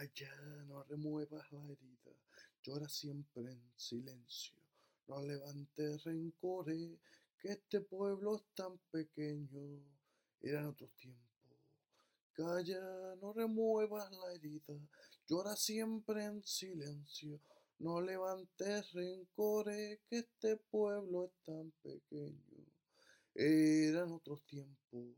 Calla, no remuevas la herida, llora siempre en silencio. No levantes rencores, que este pueblo es tan pequeño. Eran otros tiempos. Calla, no remuevas la herida, llora siempre en silencio. No levantes rencores, que este pueblo es tan pequeño. Eran otros tiempos.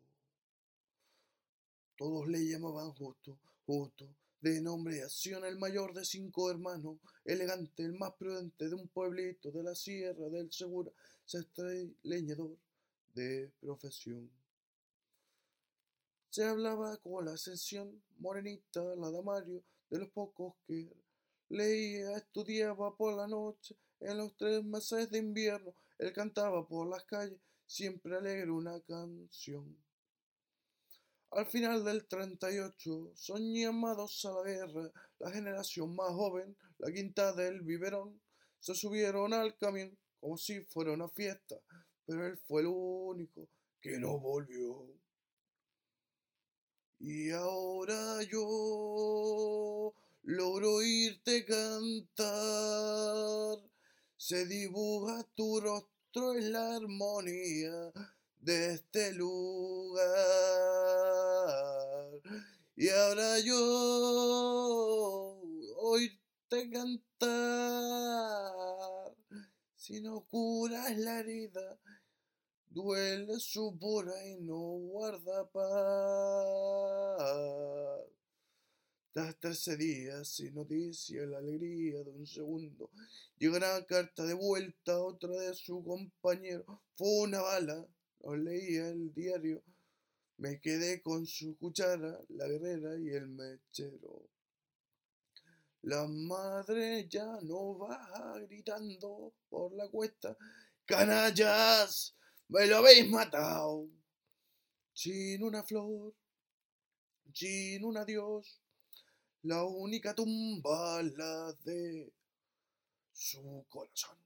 Todos le llamaban justo, justo, de nombre acción el mayor de cinco hermanos, elegante, el más prudente de un pueblito de la sierra del Segura, sastre leñador de profesión. Se hablaba con la ascensión morenita, la de Mario, de los pocos que leía, estudiaba por la noche, en los tres meses de invierno, él cantaba por las calles, siempre alegre una canción. Al final del 38 son llamados a la guerra, la generación más joven, la quinta del biberón, se subieron al camión como si fuera una fiesta, pero él fue el único que no volvió. Y ahora yo logro oírte cantar, se dibuja tu rostro en la armonía de este lugar. Ahora yo oírte cantar, si no curas la herida, duele su pura y no guarda paz. Tras trece días sin noticia, la alegría de un segundo, llega una carta de vuelta, otra de su compañero, fue una bala no leía el diario, me quedé con su cuchara, la guerrera y el mechero. La madre ya no va gritando por la cuesta, canallas, me lo habéis matado. Sin una flor, sin un adiós, la única tumba la de su corazón.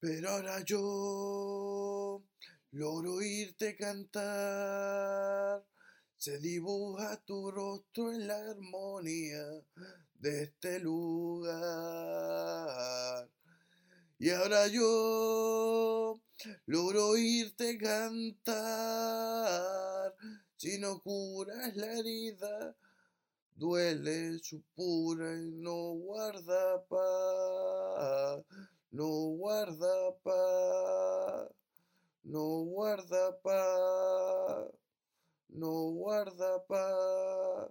Pero ahora yo logro oírte cantar. Se dibuja tu rostro en la armonía de este lugar. Y ahora yo logro oírte cantar. Si no curas la herida, duele su pura y no guarda paz no guarda paz, guarda paz, no guarda paz.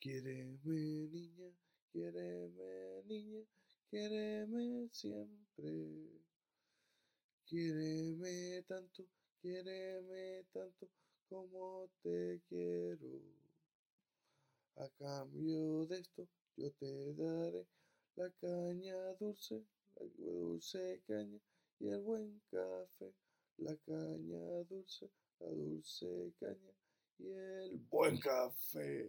Quiereme niña, quiereme niña, quiereme siempre. Quiereme tanto, quiereme tanto como te quiero. A cambio de esto yo te daré la caña dulce, la dulce caña y el buen café, la caña dulce, la dulce caña y el buen café.